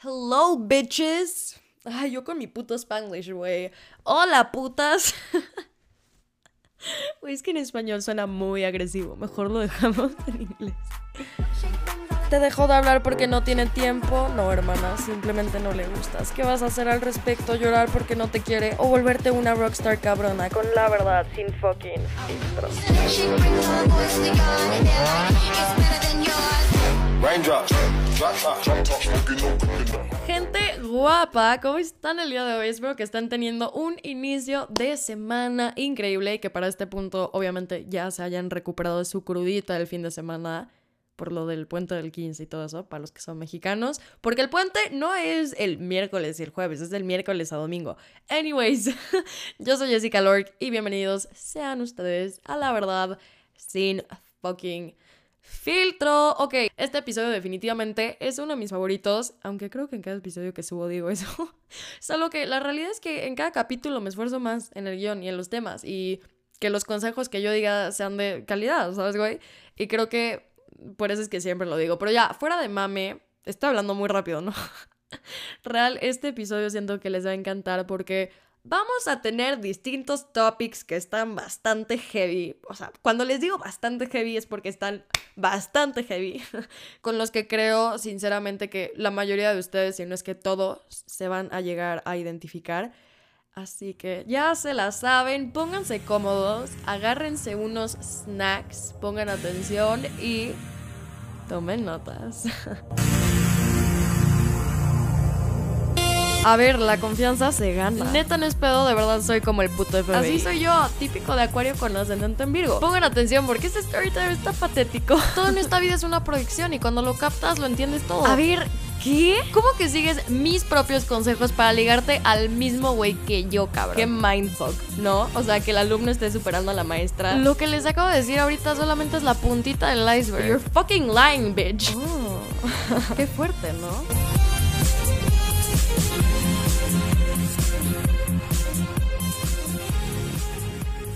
Hello, bitches. Ay, yo con mi puto spanglish, güey. Hola, putas. Güey, es que en español suena muy agresivo. Mejor lo dejamos en inglés. ¿Te dejó de hablar porque no tiene tiempo? No, hermana, simplemente no le gustas. ¿Qué vas a hacer al respecto? ¿Llorar porque no te quiere? ¿O volverte una rockstar cabrona? Con la verdad, sin fucking filtros. Gente guapa, ¿cómo están el día de hoy? Espero que estén teniendo un inicio de semana increíble y que para este punto obviamente ya se hayan recuperado de su crudita del fin de semana por lo del puente del 15 y todo eso, para los que son mexicanos, porque el puente no es el miércoles y el jueves, es del miércoles a domingo. Anyways, yo soy Jessica Lork y bienvenidos sean ustedes a la verdad sin fucking filtro. Ok, este episodio definitivamente es uno de mis favoritos, aunque creo que en cada episodio que subo digo eso. Solo que la realidad es que en cada capítulo me esfuerzo más en el guion y en los temas y que los consejos que yo diga sean de calidad, ¿sabes, güey? Y creo que por eso es que siempre lo digo. Pero ya, fuera de mame, estoy hablando muy rápido, ¿no? Real, este episodio siento que les va a encantar porque vamos a tener distintos topics que están bastante heavy. O sea, cuando les digo bastante heavy es porque están bastante heavy. Con los que creo, sinceramente, que la mayoría de ustedes, si no es que todos, se van a llegar a identificar. Así que ya se la saben, pónganse cómodos, agárrense unos snacks, pongan atención y tomen notas. A ver, la confianza se gana. Neta no es pedo, de verdad soy como el puto FBI. Así soy yo, típico de acuario con ascendente en Virgo. Pongan atención porque este storytime está patético. Todo en esta vida es una proyección y cuando lo captas lo entiendes todo. A ver, ¿Qué? ¿Cómo que sigues mis propios consejos para ligarte al mismo güey que yo, cabrón? Qué mindfuck, ¿no? O sea, que el alumno esté superando a la maestra. Lo que les acabo de decir ahorita solamente es la puntita del iceberg. You're fucking lying, bitch. Oh, qué fuerte, ¿no?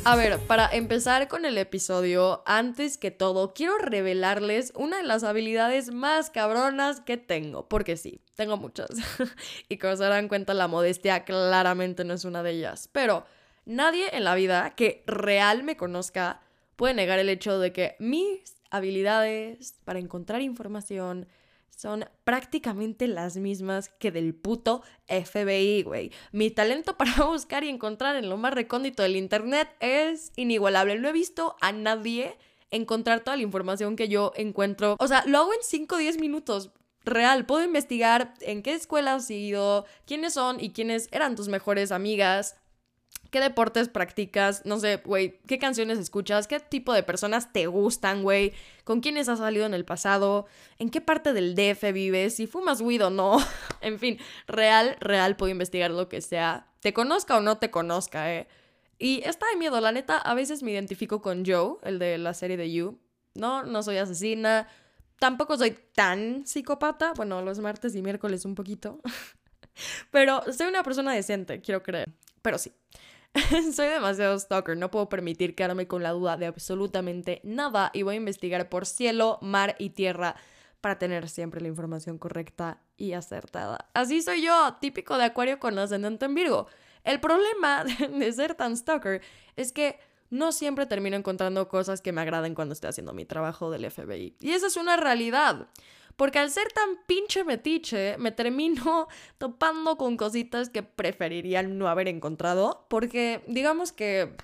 A ver, para empezar con el episodio, antes que todo, quiero revelarles una de las habilidades más cabronas que tengo, porque sí, tengo muchas. y como se darán cuenta, la modestia claramente no es una de ellas. Pero nadie en la vida que real me conozca puede negar el hecho de que mis habilidades para encontrar información, son prácticamente las mismas que del puto FBI, güey. Mi talento para buscar y encontrar en lo más recóndito del Internet es inigualable. No he visto a nadie encontrar toda la información que yo encuentro. O sea, lo hago en 5 o 10 minutos. Real, puedo investigar en qué escuela has ido, quiénes son y quiénes eran tus mejores amigas, qué deportes practicas, no sé, güey, qué canciones escuchas, qué tipo de personas te gustan, güey, con quiénes has salido en el pasado, en qué parte del DF vives, si fumas weed o no, en fin, real, real puedo investigar lo que sea, te conozca o no te conozca, eh. Y está de miedo, la neta, a veces me identifico con Joe, el de la serie de You. No, no soy asesina, tampoco soy tan psicópata, bueno, los martes y miércoles un poquito. Pero soy una persona decente, quiero creer. Pero sí. Soy demasiado stalker, no puedo permitir quedarme con la duda de absolutamente nada y voy a investigar por cielo, mar y tierra para tener siempre la información correcta y acertada. Así soy yo, típico de Acuario con ascendente en Virgo. El problema de ser tan stalker es que no siempre termino encontrando cosas que me agraden cuando estoy haciendo mi trabajo del FBI. Y esa es una realidad. Porque al ser tan pinche metiche, me termino topando con cositas que preferiría no haber encontrado. Porque digamos que,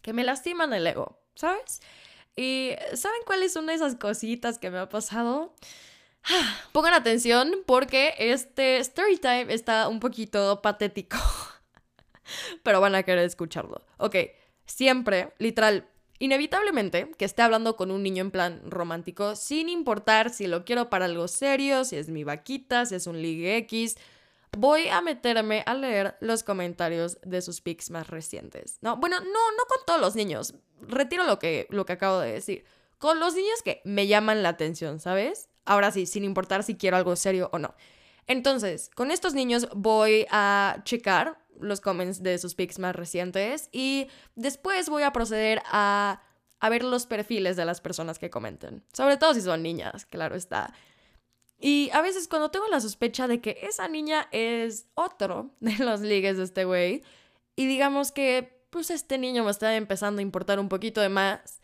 que me lastiman el ego, ¿sabes? Y ¿saben cuáles son esas cositas que me ha pasado? Pongan atención porque este story time está un poquito patético. Pero van a querer escucharlo. Ok, siempre, literal, Inevitablemente, que esté hablando con un niño en plan romántico, sin importar si lo quiero para algo serio, si es mi vaquita, si es un ligue X, voy a meterme a leer los comentarios de sus pics más recientes. No, bueno, no, no con todos los niños. Retiro lo que, lo que acabo de decir. Con los niños que me llaman la atención, ¿sabes? Ahora sí, sin importar si quiero algo serio o no. Entonces, con estos niños voy a checar los comments de sus pics más recientes y después voy a proceder a, a, ver los perfiles de las personas que comenten. Sobre todo si son niñas, claro está. Y a veces cuando tengo la sospecha de que esa niña es otro de los ligues de este güey, y digamos que pues este niño me está empezando a importar un poquito de más,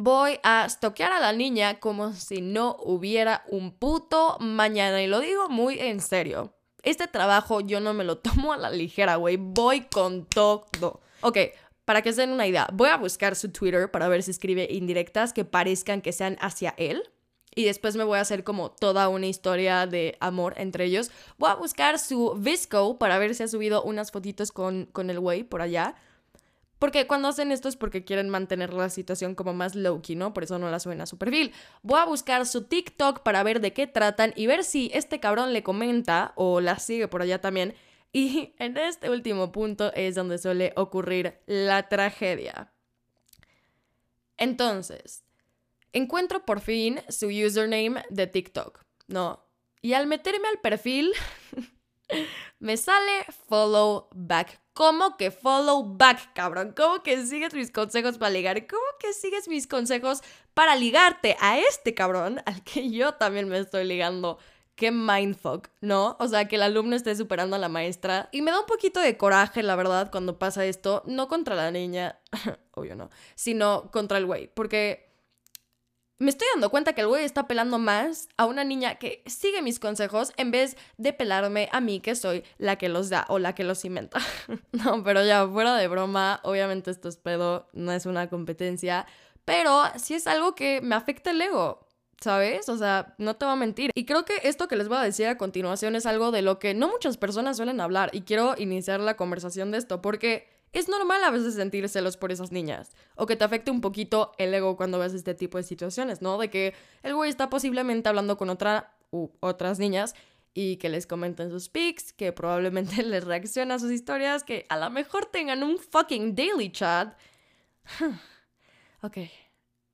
voy a stoquear a la niña como si no hubiera un puto mañana. Y lo digo muy en serio. Este trabajo yo no me lo tomo a la ligera, güey. Voy con todo. Ok, para que se den una idea, voy a buscar su Twitter para ver si escribe indirectas que parezcan que sean hacia él. Y después me voy a hacer como toda una historia de amor entre ellos. Voy a buscar su Visco para ver si ha subido unas fotitos con, con el güey por allá. Porque cuando hacen esto es porque quieren mantener la situación como más low-key, ¿no? Por eso no la suben a su perfil. Voy a buscar su TikTok para ver de qué tratan y ver si este cabrón le comenta o la sigue por allá también. Y en este último punto es donde suele ocurrir la tragedia. Entonces, encuentro por fin su username de TikTok, ¿no? Y al meterme al perfil, me sale follow back. ¿Cómo que follow back, cabrón? ¿Cómo que sigues mis consejos para ligar? ¿Cómo que sigues mis consejos para ligarte a este cabrón al que yo también me estoy ligando? Qué mindfuck, ¿no? O sea, que el alumno esté superando a la maestra. Y me da un poquito de coraje, la verdad, cuando pasa esto. No contra la niña, obvio no, sino contra el güey. Porque me estoy dando cuenta que el güey está pelando más a una niña que sigue mis consejos en vez de pelarme a mí que soy la que los da o la que los inventa. no, pero ya fuera de broma, obviamente esto es pedo, no es una competencia, pero sí es algo que me afecta el ego. ¿Sabes? O sea, no te voy a mentir. Y creo que esto que les voy a decir a continuación es algo de lo que no muchas personas suelen hablar. Y quiero iniciar la conversación de esto porque es normal a veces sentir celos por esas niñas. O que te afecte un poquito el ego cuando ves este tipo de situaciones, ¿no? De que el güey está posiblemente hablando con otra u otras niñas y que les comenten sus pics, que probablemente les reacciona a sus historias, que a lo mejor tengan un fucking daily chat. ok,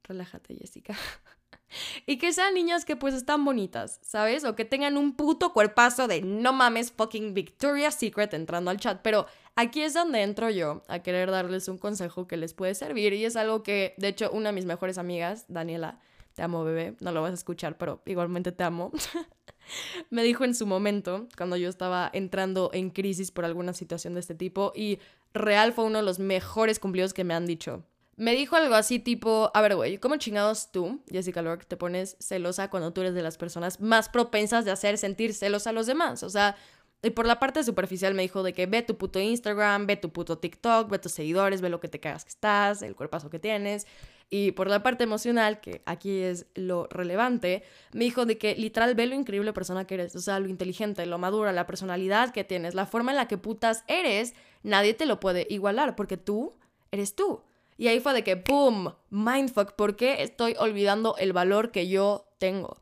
relájate, Jessica. y que sean niñas que pues están bonitas, ¿sabes? O que tengan un puto cuerpazo de no mames fucking Victoria's Secret entrando al chat, pero Aquí es donde entro yo a querer darles un consejo que les puede servir y es algo que, de hecho, una de mis mejores amigas, Daniela, te amo bebé, no lo vas a escuchar, pero igualmente te amo, me dijo en su momento, cuando yo estaba entrando en crisis por alguna situación de este tipo y real fue uno de los mejores cumplidos que me han dicho. Me dijo algo así tipo, a ver, güey, ¿cómo chingados tú, Jessica Lork, te pones celosa cuando tú eres de las personas más propensas de hacer sentir celos a los demás? O sea, y por la parte superficial me dijo de que ve tu puto Instagram, ve tu puto TikTok, ve tus seguidores, ve lo que te cagas que estás, el cuerpazo que tienes. Y por la parte emocional, que aquí es lo relevante, me dijo de que literal ve lo increíble persona que eres, o sea, lo inteligente, lo madura, la personalidad que tienes, la forma en la que putas eres, nadie te lo puede igualar porque tú eres tú. Y ahí fue de que, ¡boom! Mindfuck, ¿por qué estoy olvidando el valor que yo tengo?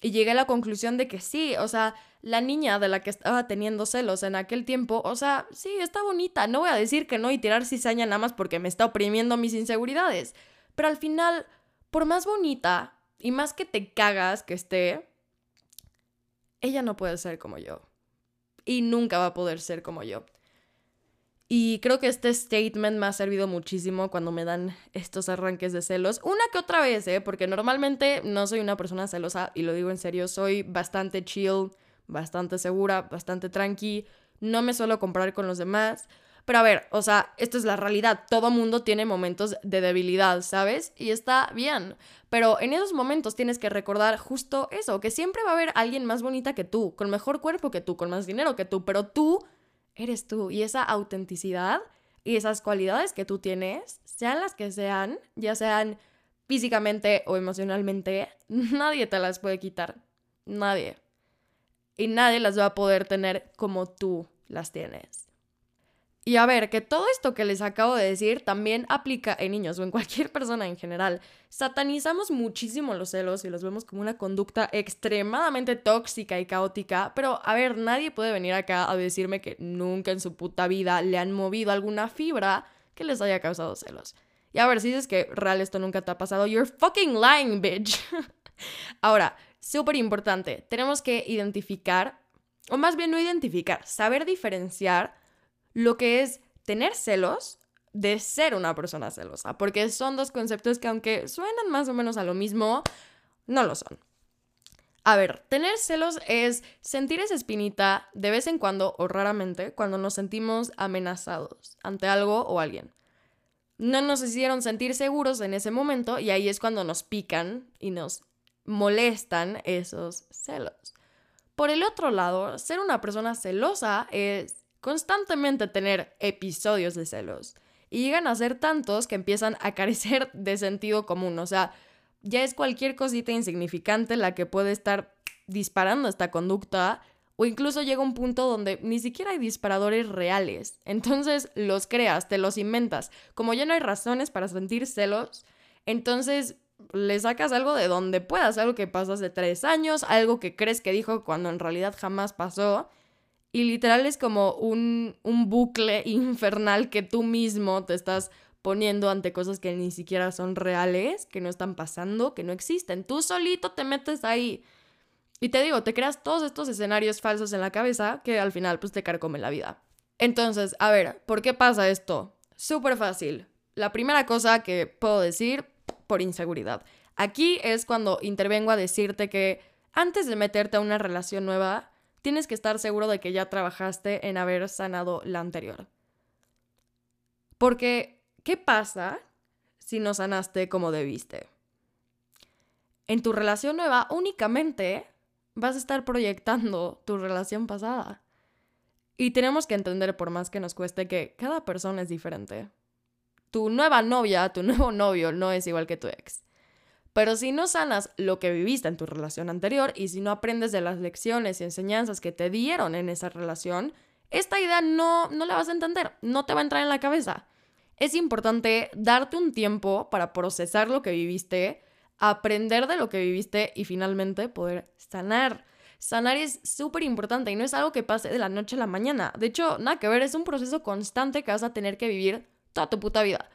Y llegué a la conclusión de que sí, o sea, la niña de la que estaba teniendo celos en aquel tiempo, o sea, sí, está bonita, no voy a decir que no y tirar cizaña nada más porque me está oprimiendo mis inseguridades, pero al final, por más bonita y más que te cagas que esté, ella no puede ser como yo. Y nunca va a poder ser como yo. Y creo que este statement me ha servido muchísimo cuando me dan estos arranques de celos. Una que otra vez, ¿eh? Porque normalmente no soy una persona celosa, y lo digo en serio, soy bastante chill, bastante segura, bastante tranqui, no me suelo comparar con los demás. Pero a ver, o sea, esto es la realidad. Todo mundo tiene momentos de debilidad, ¿sabes? Y está bien. Pero en esos momentos tienes que recordar justo eso, que siempre va a haber alguien más bonita que tú, con mejor cuerpo que tú, con más dinero que tú, pero tú eres tú. Y esa autenticidad y esas cualidades que tú tienes, sean las que sean, ya sean físicamente o emocionalmente, nadie te las puede quitar. Nadie y nadie las va a poder tener como tú las tienes. Y a ver, que todo esto que les acabo de decir también aplica en niños o en cualquier persona en general. Satanizamos muchísimo los celos y los vemos como una conducta extremadamente tóxica y caótica, pero a ver, nadie puede venir acá a decirme que nunca en su puta vida le han movido alguna fibra que les haya causado celos. Y a ver, si dices que real esto nunca te ha pasado, you're fucking lying, bitch. Ahora, súper importante, tenemos que identificar, o más bien no identificar, saber diferenciar lo que es tener celos de ser una persona celosa, porque son dos conceptos que aunque suenan más o menos a lo mismo, no lo son. A ver, tener celos es sentir esa espinita de vez en cuando o raramente cuando nos sentimos amenazados ante algo o alguien. No nos hicieron sentir seguros en ese momento y ahí es cuando nos pican y nos molestan esos celos. Por el otro lado, ser una persona celosa es constantemente tener episodios de celos. Y llegan a ser tantos que empiezan a carecer de sentido común. O sea, ya es cualquier cosita insignificante la que puede estar disparando esta conducta. O incluso llega un punto donde ni siquiera hay disparadores reales. Entonces los creas, te los inventas. Como ya no hay razones para sentir celos, entonces le sacas algo de donde puedas, algo que pasó hace tres años, algo que crees que dijo cuando en realidad jamás pasó. Y literal es como un, un bucle infernal que tú mismo te estás poniendo ante cosas que ni siquiera son reales, que no están pasando, que no existen. Tú solito te metes ahí. Y te digo, te creas todos estos escenarios falsos en la cabeza que al final pues te carcomen la vida. Entonces, a ver, ¿por qué pasa esto? Súper fácil. La primera cosa que puedo decir por inseguridad. Aquí es cuando intervengo a decirte que antes de meterte a una relación nueva, tienes que estar seguro de que ya trabajaste en haber sanado la anterior. Porque, ¿qué pasa si no sanaste como debiste? En tu relación nueva únicamente vas a estar proyectando tu relación pasada. Y tenemos que entender, por más que nos cueste, que cada persona es diferente tu nueva novia, tu nuevo novio no es igual que tu ex. Pero si no sanas lo que viviste en tu relación anterior y si no aprendes de las lecciones y enseñanzas que te dieron en esa relación, esta idea no, no la vas a entender, no te va a entrar en la cabeza. Es importante darte un tiempo para procesar lo que viviste, aprender de lo que viviste y finalmente poder sanar. Sanar es súper importante y no es algo que pase de la noche a la mañana. De hecho, nada que ver, es un proceso constante que vas a tener que vivir toda tu puta vida.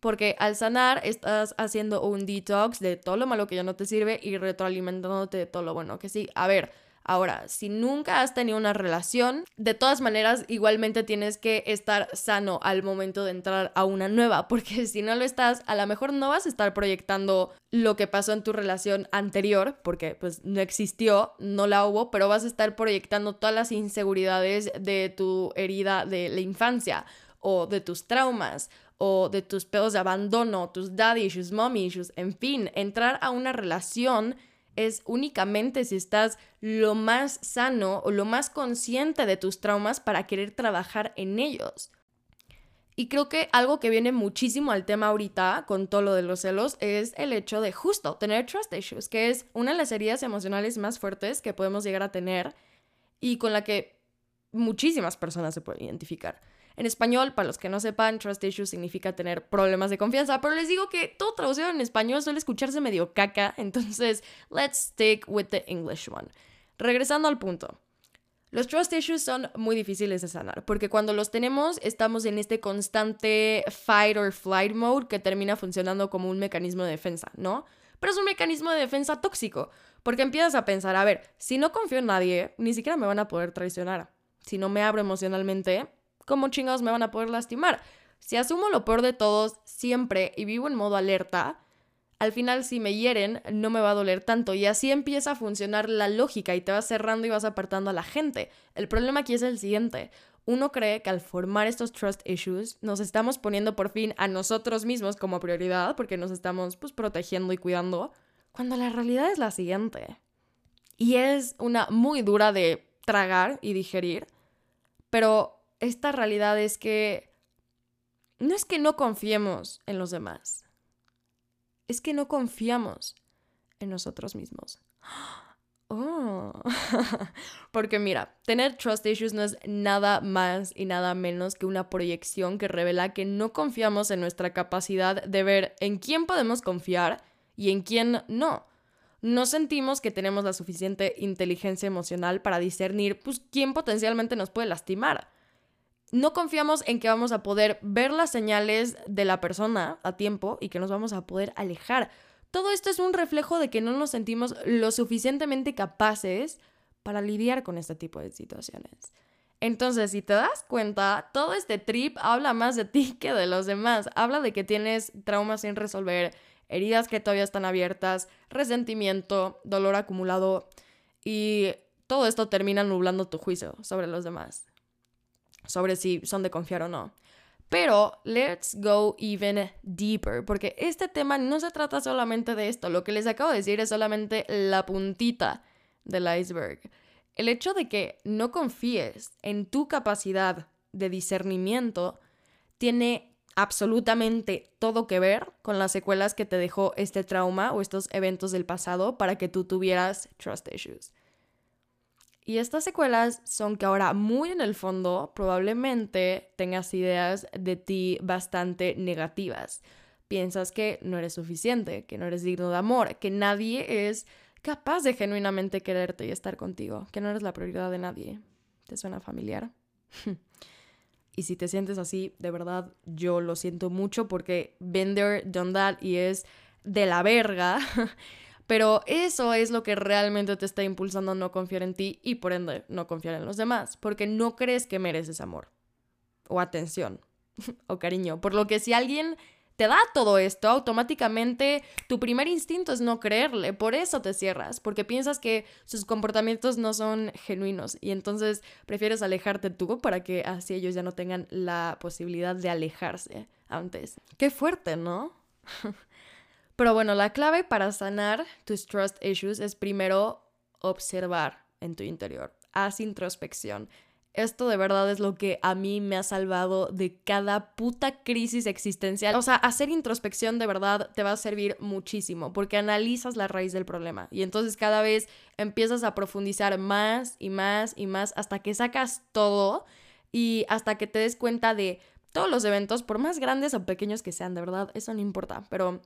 Porque al sanar estás haciendo un detox de todo lo malo que ya no te sirve y retroalimentándote de todo lo bueno que sí. A ver, Ahora, si nunca has tenido una relación, de todas maneras igualmente tienes que estar sano al momento de entrar a una nueva, porque si no lo estás, a lo mejor no vas a estar proyectando lo que pasó en tu relación anterior, porque pues no existió, no la hubo, pero vas a estar proyectando todas las inseguridades de tu herida de la infancia o de tus traumas o de tus pedos de abandono, tus daddy issues, mommy issues, en fin, entrar a una relación es únicamente si estás lo más sano o lo más consciente de tus traumas para querer trabajar en ellos. Y creo que algo que viene muchísimo al tema ahorita con todo lo de los celos es el hecho de justo tener trust issues, que es una de las heridas emocionales más fuertes que podemos llegar a tener y con la que muchísimas personas se pueden identificar. En español, para los que no sepan, trust issues significa tener problemas de confianza, pero les digo que todo traducido en español suele escucharse medio caca, entonces let's stick with the English one. Regresando al punto. Los trust issues son muy difíciles de sanar, porque cuando los tenemos estamos en este constante fight or flight mode que termina funcionando como un mecanismo de defensa, ¿no? Pero es un mecanismo de defensa tóxico, porque empiezas a pensar, a ver, si no confío en nadie, ni siquiera me van a poder traicionar. Si no me abro emocionalmente, ¿cómo chingados me van a poder lastimar? Si asumo lo peor de todos siempre y vivo en modo alerta, al final si me hieren no me va a doler tanto y así empieza a funcionar la lógica y te vas cerrando y vas apartando a la gente. El problema aquí es el siguiente. Uno cree que al formar estos trust issues nos estamos poniendo por fin a nosotros mismos como prioridad porque nos estamos pues protegiendo y cuidando, cuando la realidad es la siguiente. Y es una muy dura de tragar y digerir, pero esta realidad es que no es que no confiemos en los demás, es que no confiamos en nosotros mismos. Oh, porque mira, tener trust issues no es nada más y nada menos que una proyección que revela que no confiamos en nuestra capacidad de ver en quién podemos confiar y en quién no. No sentimos que tenemos la suficiente inteligencia emocional para discernir pues, quién potencialmente nos puede lastimar no confiamos en que vamos a poder ver las señales de la persona a tiempo y que nos vamos a poder alejar. Todo esto es un reflejo de que no nos sentimos lo suficientemente capaces para lidiar con este tipo de situaciones. Entonces, si te das cuenta, todo este trip habla más de ti que de los demás. Habla de que tienes traumas sin resolver, heridas que todavía están abiertas, resentimiento, dolor acumulado Y todo esto termina nublando tu juicio sobre los demás, sobre si son de confiar o no. Pero let's go even deeper, porque este tema no se trata solamente de esto, lo que les acabo de decir es solamente la puntita del iceberg. El hecho de que no confíes en tu capacidad de discernimiento tiene absolutamente todo que ver con las secuelas que te dejó este trauma o estos eventos del pasado para que tú tuvieras trust issues. Y estas secuelas son que ahora muy en el fondo probablemente tengas ideas de ti bastante negativas. Piensas que no eres suficiente, que no eres digno de amor, que nadie es capaz de genuinamente quererte y estar contigo, que no eres la prioridad de nadie. ¿Te suena familiar? y si te sientes así, de verdad, yo lo siento mucho porque Bender done that y es de la verga. Pero eso es lo que realmente te está impulsando a no confiar en ti y por ende no confiar en los demás, porque no crees que mereces amor o atención o cariño. Por lo que si alguien te da todo esto, automáticamente tu primer instinto es no creerle, por eso te cierras, porque piensas que sus comportamientos no son genuinos y entonces prefieres alejarte tú para que así ellos ya no tengan la posibilidad de alejarse antes. Qué fuerte, ¿no? Pero bueno, la clave para sanar tus trust issues es primero observar en tu interior. Haz introspección. Esto de verdad es lo que a mí me ha salvado de cada puta crisis existencial. O sea, hacer introspección de verdad te va a servir muchísimo porque analizas la raíz del problema y entonces cada vez empiezas a profundizar más y más y más hasta que sacas todo y hasta que te des cuenta de todos los eventos, por más grandes o pequeños que sean, de verdad, eso no importa, pero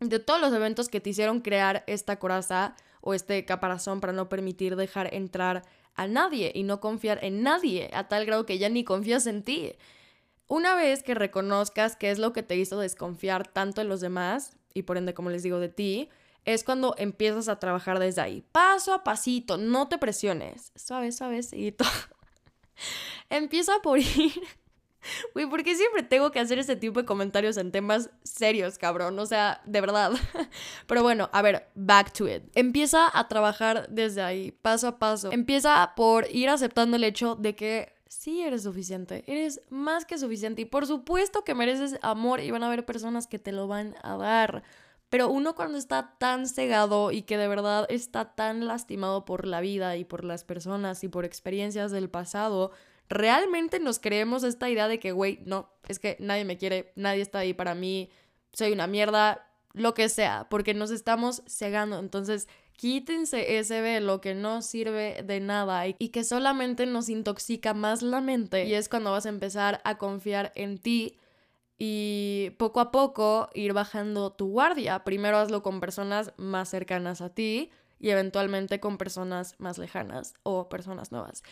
de todos los eventos que te hicieron crear esta coraza o este caparazón para no permitir dejar entrar a nadie y no confiar en nadie a tal grado que ya ni confías en ti. Una vez que reconozcas qué es lo que te hizo desconfiar tanto en los demás y por ende, como les digo, de ti, es cuando empiezas a trabajar desde ahí, paso a pasito, no te presiones, suave, suavecito. Empieza por ir Güey, ¿por qué siempre tengo que hacer este tipo de comentarios en temas serios, cabrón? O sea, de verdad. Pero bueno, a ver, back to it. Empieza a trabajar desde ahí, paso a paso. Empieza por ir aceptando el hecho de que sí eres suficiente, eres más que suficiente y por supuesto que mereces amor y van a haber personas que te lo van a dar. Pero uno cuando está tan cegado y que de verdad está tan lastimado por la vida y por las personas y por experiencias del pasado, realmente nos creemos esta idea de que, güey, no, es que nadie me quiere, nadie está ahí para mí, soy una mierda, lo que sea, porque nos estamos cegando. Entonces, quítense ese velo que no sirve de nada y que solamente nos intoxica más la mente. Y es cuando vas a empezar a confiar en ti y poco a poco ir bajando tu guardia. Primero hazlo con personas más cercanas a ti y eventualmente con personas más lejanas o personas nuevas.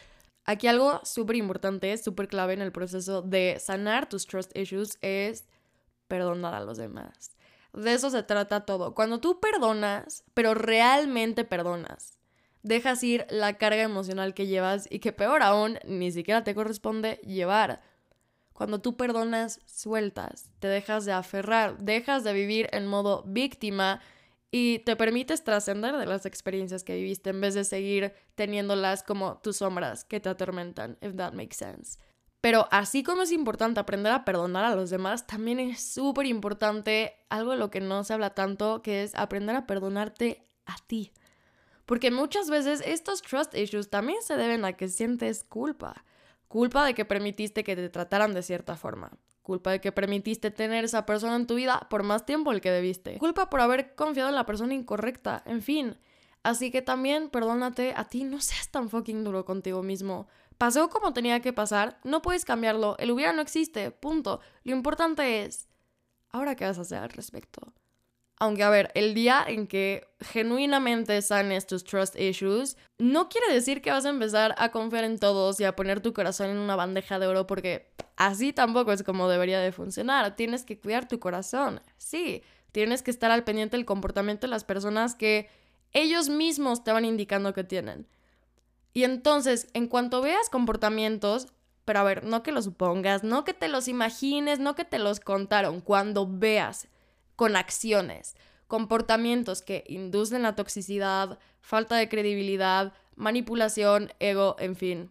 Aquí algo súper importante, súper clave en el proceso de sanar tus trust issues es perdonar a los demás. De eso se trata todo. Cuando tú perdonas, pero realmente perdonas, dejas ir la carga emocional que llevas y que peor aún, ni siquiera te corresponde llevar. Cuando tú perdonas, sueltas, te dejas de aferrar, dejas de vivir en modo víctima y te permites trascender de las experiencias que viviste en vez de seguir teniéndolas como tus sombras que te atormentan, if that makes sense. Pero así como es importante aprender a perdonar a los demás, también es súper importante algo de lo que no se habla tanto, que es aprender a perdonarte a ti. Porque muchas veces estos trust issues también se deben a que sientes culpa. Culpa de que permitiste que te trataran de cierta forma. Culpa de que permitiste tener esa persona en tu vida por más tiempo el que debiste. Culpa por haber confiado en la persona incorrecta. En fin. Así que también perdónate a ti, no seas tan fucking duro contigo mismo. Pasó como tenía que pasar, no puedes cambiarlo, el hubiera no existe, punto. Lo importante es, ¿ahora qué vas a hacer al respecto? Aunque, a ver, el día en que genuinamente sanes tus trust issues, no quiere decir que vas a empezar a confiar en todos y a poner tu corazón en una bandeja de oro porque así tampoco es como debería de funcionar. Tienes que cuidar tu corazón. Sí, tienes que estar al pendiente del comportamiento de las personas que ellos mismos te van indicando que tienen. Y entonces, en cuanto veas comportamientos, pero a ver, no que los supongas, no que te los imagines, no que te los contaron, cuando veas con acciones, comportamientos que inducen la toxicidad, falta de credibilidad, manipulación, ego, en fin.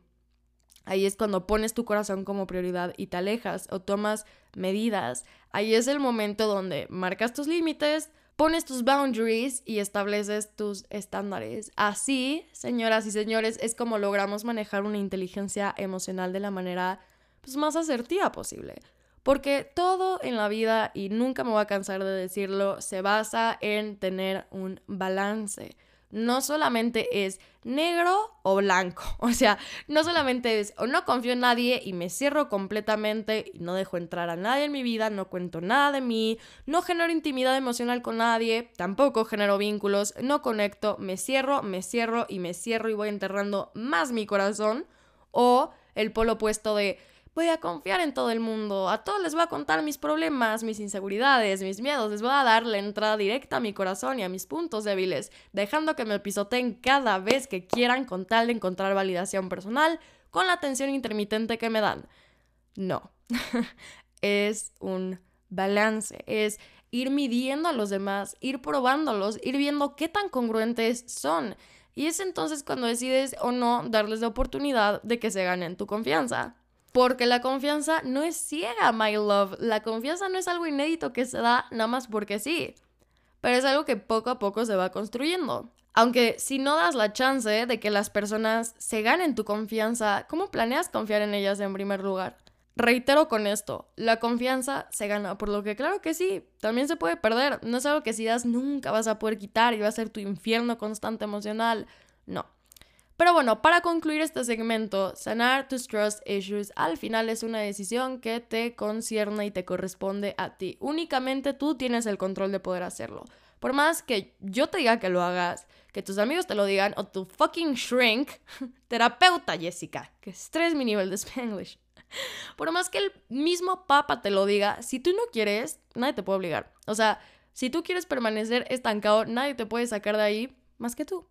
Ahí es cuando pones tu corazón como prioridad y te alejas o tomas medidas. Ahí es el momento donde marcas tus límites, pones tus boundaries y estableces tus estándares. Así, señoras y señores, es como logramos manejar una inteligencia emocional de la manera pues, más asertiva posible. Porque todo en la vida, y nunca me voy a cansar de decirlo, se basa en tener un balance no solamente es negro o blanco. O sea, no solamente es o no confío en nadie y me cierro completamente y no dejo entrar a nadie en mi vida, no cuento nada de mí, no genero intimidad emocional con nadie, tampoco genero vínculos, no conecto, me cierro, me cierro y me cierro y voy enterrando más mi corazón. O el polo opuesto de voy a confiar en todo el mundo, a todos les voy a contar mis problemas, mis inseguridades, mis miedos, les voy a dar la entrada directa a mi corazón y a mis puntos débiles, dejando que me pisoteen cada vez que quieran con tal de encontrar validación personal con la atención intermitente que me dan. No, es un balance, es ir midiendo a los demás, ir probándolos, ir viendo qué tan congruentes son. Y es entonces cuando decides o no darles la oportunidad de que se ganen tu confianza. Porque la confianza no es ciega, my love. La confianza no es algo inédito que se da nada más porque sí. Pero es algo que poco a poco se va construyendo. Aunque si no das la chance de que las personas se ganen tu confianza, ¿cómo planeas confiar en ellas en primer lugar? Reitero con esto, la confianza se gana, por lo que claro que sí, también se puede perder. No es algo que si das nunca vas a poder quitar y va a ser tu infierno constante emocional. No. Pero bueno, para concluir este segmento, sanar tus trust issues al final es una decisión que te concierne y te corresponde a ti. Únicamente tú tienes el control de poder hacerlo. Por más que yo te diga que lo hagas, que tus amigos te lo digan o tu fucking shrink, terapeuta Jessica, que estrés mi nivel de Spanglish. Por más que el mismo papa te lo diga, si tú no quieres, nadie te puede obligar. O sea, si tú quieres permanecer estancado, nadie te puede sacar de ahí más que tú.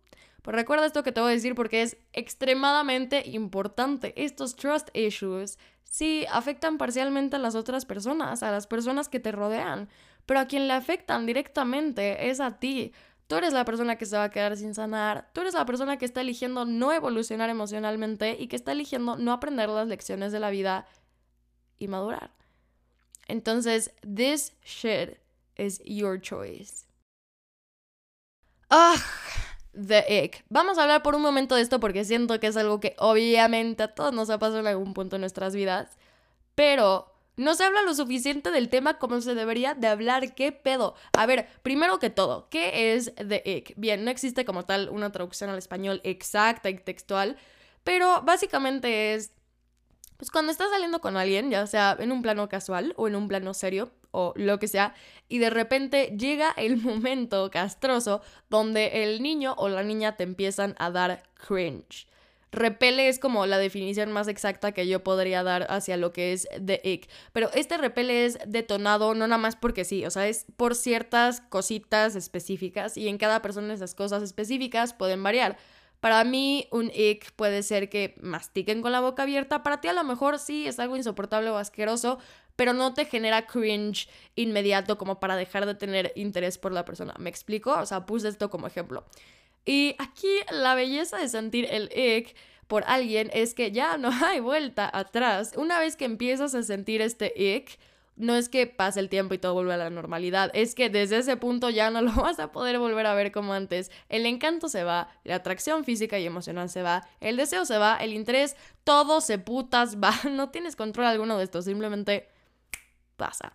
Pues recuerda esto que te voy a decir porque es extremadamente importante. Estos trust issues sí afectan parcialmente a las otras personas, a las personas que te rodean, pero a quien le afectan directamente es a ti. Tú eres la persona que se va a quedar sin sanar, tú eres la persona que está eligiendo no evolucionar emocionalmente y que está eligiendo no aprender las lecciones de la vida y madurar. Entonces, this shit is your choice. Ah, The Egg. Vamos a hablar por un momento de esto porque siento que es algo que obviamente a todos nos ha pasado en algún punto en nuestras vidas, pero no se habla lo suficiente del tema como se debería de hablar. ¿Qué pedo? A ver, primero que todo, ¿qué es The Egg? Bien, no existe como tal una traducción al español exacta y textual, pero básicamente es pues cuando estás saliendo con alguien, ya sea en un plano casual o en un plano serio o lo que sea, y de repente llega el momento castroso donde el niño o la niña te empiezan a dar cringe. Repele es como la definición más exacta que yo podría dar hacia lo que es the ick. Pero este repele es detonado no nada más porque sí, o sea, es por ciertas cositas específicas y en cada persona esas cosas específicas pueden variar. Para mí, un ick puede ser que mastiquen con la boca abierta. Para ti, a lo mejor sí es algo insoportable o asqueroso, pero no te genera cringe inmediato como para dejar de tener interés por la persona. ¿Me explico? O sea, puse esto como ejemplo. Y aquí la belleza de sentir el ick por alguien es que ya no hay vuelta atrás. Una vez que empiezas a sentir este ick, no es que pase el tiempo y todo vuelve a la normalidad, es que desde ese punto ya no lo vas a poder volver a ver como antes. El encanto se va, la atracción física y emocional se va, el deseo se va, el interés, todo se putas va. No tienes control alguno de esto, simplemente pasa.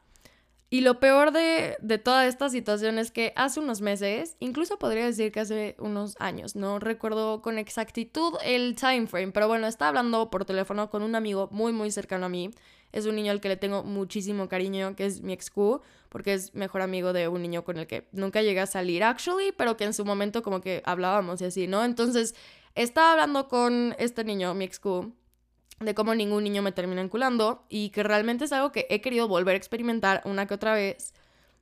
Y lo peor de, de, toda esta situación es que hace unos meses, incluso podría decir que hace unos años, no recuerdo con exactitud el time frame, pero bueno, estaba hablando por teléfono con un amigo muy muy cercano a mí es un niño al que le tengo muchísimo cariño, que es mi ex Q, porque es mejor amigo de un niño con el que nunca llegué a salir, actually, pero que en su momento como que hablábamos y así, ¿no? Entonces, estaba hablando con este niño, mi ex Q, de cómo ningún niño me termina enculando y que realmente es algo que he querido volver a experimentar una que otra vez.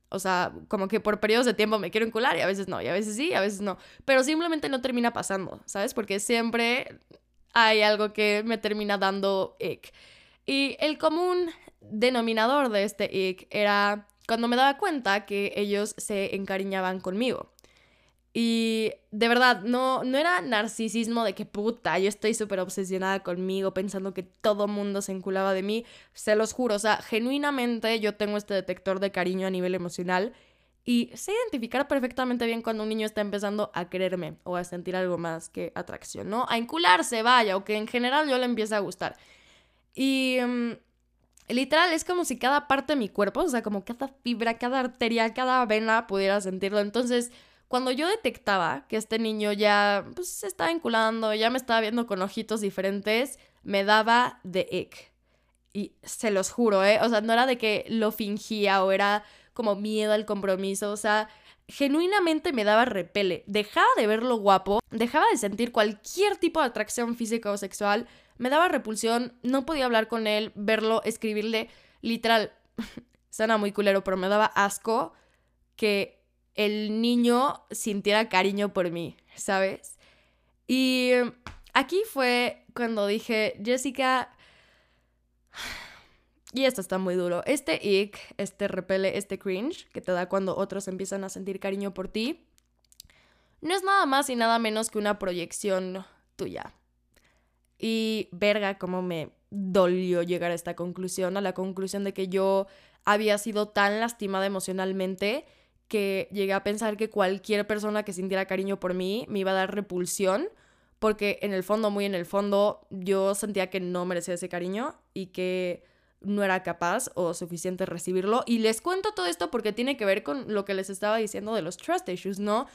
O sea, como que por periodos de tiempo me quiero encular y a veces no, y a veces sí, y a veces no. Pero simplemente no termina pasando, ¿sabes? Porque siempre hay algo que me termina dando ick. Y el común denominador de este ick era cuando me daba cuenta que ellos se encariñaban conmigo. Y de verdad, no, no era narcisismo de que puta, yo estoy súper obsesionada conmigo, pensando que todo mundo se enculaba de mí. Se los juro, o sea, genuinamente yo tengo este detector de cariño a nivel emocional y sé identificar perfectamente bien cuando un niño está empezando a quererme o a sentir algo más que atracción, ¿no? A encularse, vaya, o que en general yo le empiece a gustar. Y mm, literal es como si cada parte de mi cuerpo, o sea, como cada fibra, cada arteria, cada vena pudiera sentirlo. Entonces, cuando yo detectaba que este niño ya pues, se estaba enculando, ya me estaba viendo con ojitos diferentes, me daba de ick. Y se los juro, ¿eh? O sea, no era de que lo fingía o era como miedo al compromiso, o sea, genuinamente me daba repele. Dejaba de verlo guapo, dejaba de sentir cualquier tipo de atracción física o sexual, me daba repulsión, no podía hablar con él, verlo, escribirle, literal, suena muy culero, pero me daba asco que el niño sintiera cariño por mí, ¿sabes? Y aquí fue cuando dije, Jessica, y esto está muy duro, este ick, este repele, este cringe que te da cuando otros empiezan a sentir cariño por ti, no es nada más y nada menos que una proyección tuya. Y verga, cómo me dolió llegar a esta conclusión, a la conclusión de que yo había sido tan lastimada emocionalmente que llegué a pensar que cualquier persona que sintiera cariño por mí me iba a dar repulsión, porque en el fondo, muy en el fondo, yo sentía que no merecía ese cariño y que no era capaz o suficiente recibirlo. Y les cuento todo esto porque tiene que ver con lo que les estaba diciendo de los trust issues, ¿no?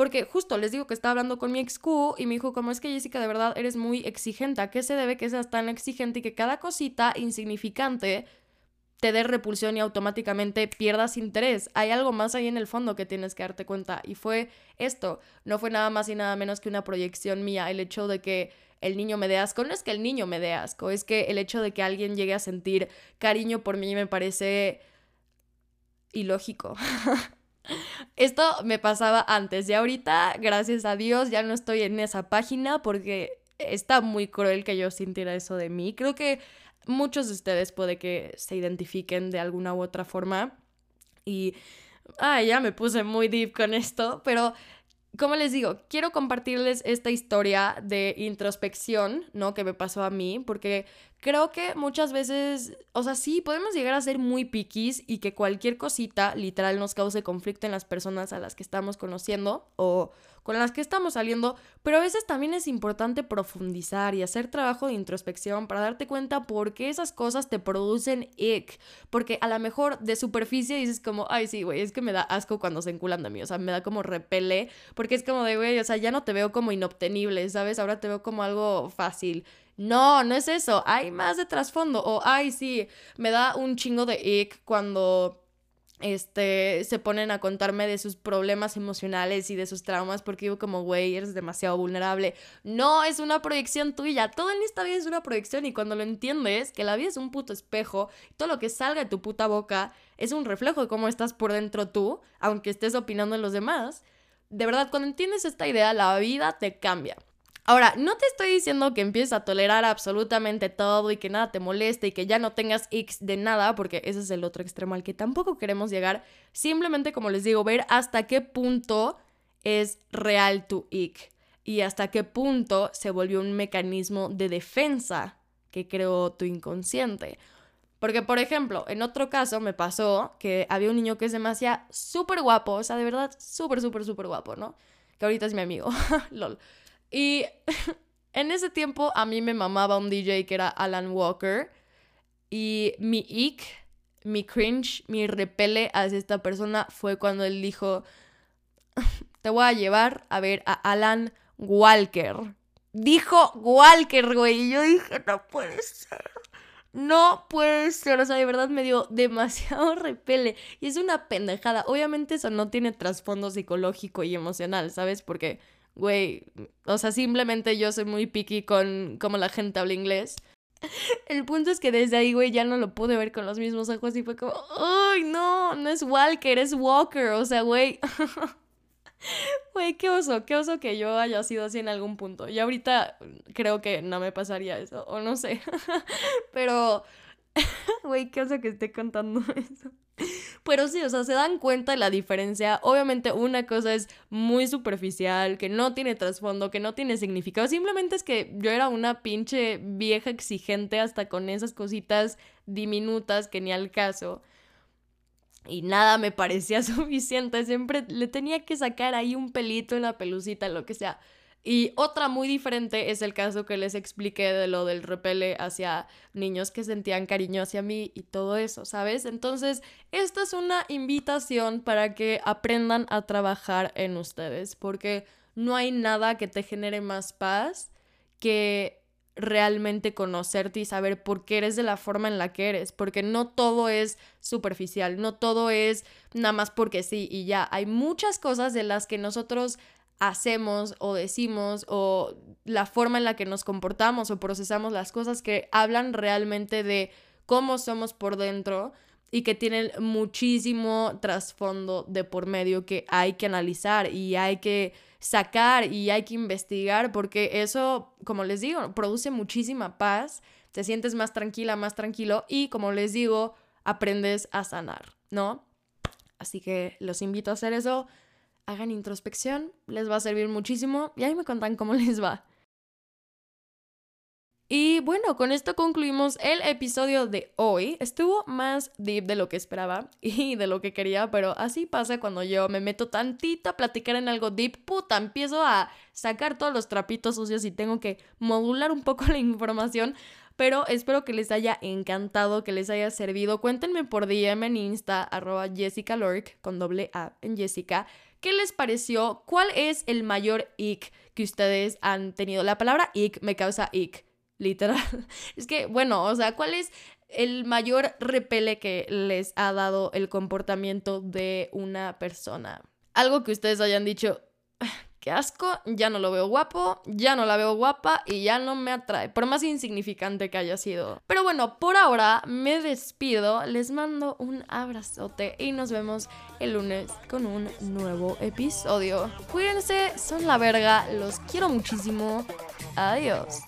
Porque justo les digo que estaba hablando con mi ex Q y me dijo, como es que Jessica, de verdad eres muy exigente. ¿A qué se debe que seas tan exigente y que cada cosita insignificante te dé repulsión y automáticamente pierdas interés? Hay algo más ahí en el fondo que tienes que darte cuenta. Y fue esto. No fue nada más y nada menos que una proyección mía. El hecho de que el niño me dé asco. No es que el niño me dé asco, es que el hecho de que alguien llegue a sentir cariño por mí me parece ilógico. Esto me pasaba antes y ahorita, gracias a Dios, ya no estoy en esa página porque está muy cruel que yo sintiera eso de mí. Creo que muchos de ustedes puede que se identifiquen de alguna u otra forma. Y, ay, ya me puse muy deep con esto, pero como les digo, quiero compartirles esta historia de introspección, ¿no? Que me pasó a mí, porque creo que muchas veces, o sea, sí, podemos llegar a ser muy piquis y que cualquier cosita literal nos cause conflicto en las personas a las que estamos conociendo o con las que estamos saliendo, pero a veces también es importante profundizar y hacer trabajo de introspección para darte cuenta por qué esas cosas te producen ick, porque a lo mejor de superficie dices como, ay, sí, güey, es que me da asco cuando se enculan de mí, o sea, me da como repele, porque es como de, güey, o sea, ya no te veo como inobtenible, ¿sabes? Ahora te veo como algo fácil. No, no es eso. Hay más de trasfondo. O, ay, sí, me da un chingo de ick cuando este, se ponen a contarme de sus problemas emocionales y de sus traumas porque digo como, güey, eres demasiado vulnerable. No, es una proyección tuya. Todo en esta vida es una proyección y cuando lo entiendes, que la vida es un puto espejo, todo lo que salga de tu puta boca es un reflejo de cómo estás por dentro tú, aunque estés opinando en los demás. De verdad, cuando entiendes esta idea, la vida te cambia. Ahora, no te estoy diciendo que empieces a tolerar absolutamente todo y que nada te moleste y que ya no tengas X de nada, porque ese es el otro extremo al que tampoco queremos llegar. Simplemente, como les digo, ver hasta qué punto es real tu ick y hasta qué punto se volvió un mecanismo de defensa que creó tu inconsciente. Porque, por ejemplo, en otro caso me pasó que había un niño que me hacía súper guapo, o sea, de verdad, súper, súper, súper guapo, ¿no? Que ahorita es mi amigo, lol. Y en ese tiempo a mí me mamaba un DJ que era Alan Walker. Y mi ick, mi cringe, mi repele hacia esta persona fue cuando él dijo, te voy a llevar a ver a Alan Walker. Dijo Walker, güey. Y yo dije, no puede ser. No puede ser, o sea, de verdad me dio demasiado repele. Y es una pendejada. Obviamente eso no tiene trasfondo psicológico y emocional, ¿sabes? Porque güey, o sea, simplemente yo soy muy picky con cómo la gente habla inglés. El punto es que desde ahí, güey, ya no lo pude ver con los mismos ojos y fue como, ¡ay, no! No es Walker, es Walker, o sea, güey. Güey, qué oso, qué oso que yo haya sido así en algún punto. Y ahorita creo que no me pasaría eso, o no sé. Pero, güey, qué oso que esté contando eso. Pero sí, o sea, se dan cuenta de la diferencia. Obviamente una cosa es muy superficial, que no tiene trasfondo, que no tiene significado. Simplemente es que yo era una pinche vieja exigente hasta con esas cositas diminutas que ni al caso y nada me parecía suficiente, siempre le tenía que sacar ahí un pelito, en la pelucita, lo que sea. Y otra muy diferente es el caso que les expliqué de lo del repele hacia niños que sentían cariño hacia mí y todo eso, ¿sabes? Entonces, esta es una invitación para que aprendan a trabajar en ustedes, porque no hay nada que te genere más paz que realmente conocerte y saber por qué eres de la forma en la que eres, porque no todo es superficial, no todo es nada más porque sí y ya, hay muchas cosas de las que nosotros hacemos o decimos o la forma en la que nos comportamos o procesamos las cosas que hablan realmente de cómo somos por dentro y que tienen muchísimo trasfondo de por medio que hay que analizar y hay que sacar y hay que investigar porque eso, como les digo, produce muchísima paz, te sientes más tranquila, más tranquilo y como les digo, aprendes a sanar, ¿no? Así que los invito a hacer eso, hagan introspección, les va a servir muchísimo y ahí me contan cómo les va. Y bueno, con esto concluimos el episodio de hoy. Estuvo más deep de lo que esperaba y de lo que quería, pero así pasa cuando yo me meto tantito a platicar en algo deep. Puta, empiezo a sacar todos los trapitos sucios y tengo que modular un poco la información. Pero espero que les haya encantado, que les haya servido. Cuéntenme por DM en Insta, arroba Jessica Lork, con doble A en Jessica. ¿Qué les pareció? ¿Cuál es el mayor ick que ustedes han tenido? La palabra ick me causa ick literal. Es que, bueno, o sea, ¿cuál es el mayor repele que les ha dado el comportamiento de una persona? Algo que ustedes hayan dicho, qué asco, ya no lo veo guapo, ya no la veo guapa y ya no me atrae, por más insignificante que haya sido. Pero bueno, por ahora me despido, les mando un abrazote y nos vemos el lunes con un nuevo episodio. Cuídense, son la verga, los quiero muchísimo. Adiós.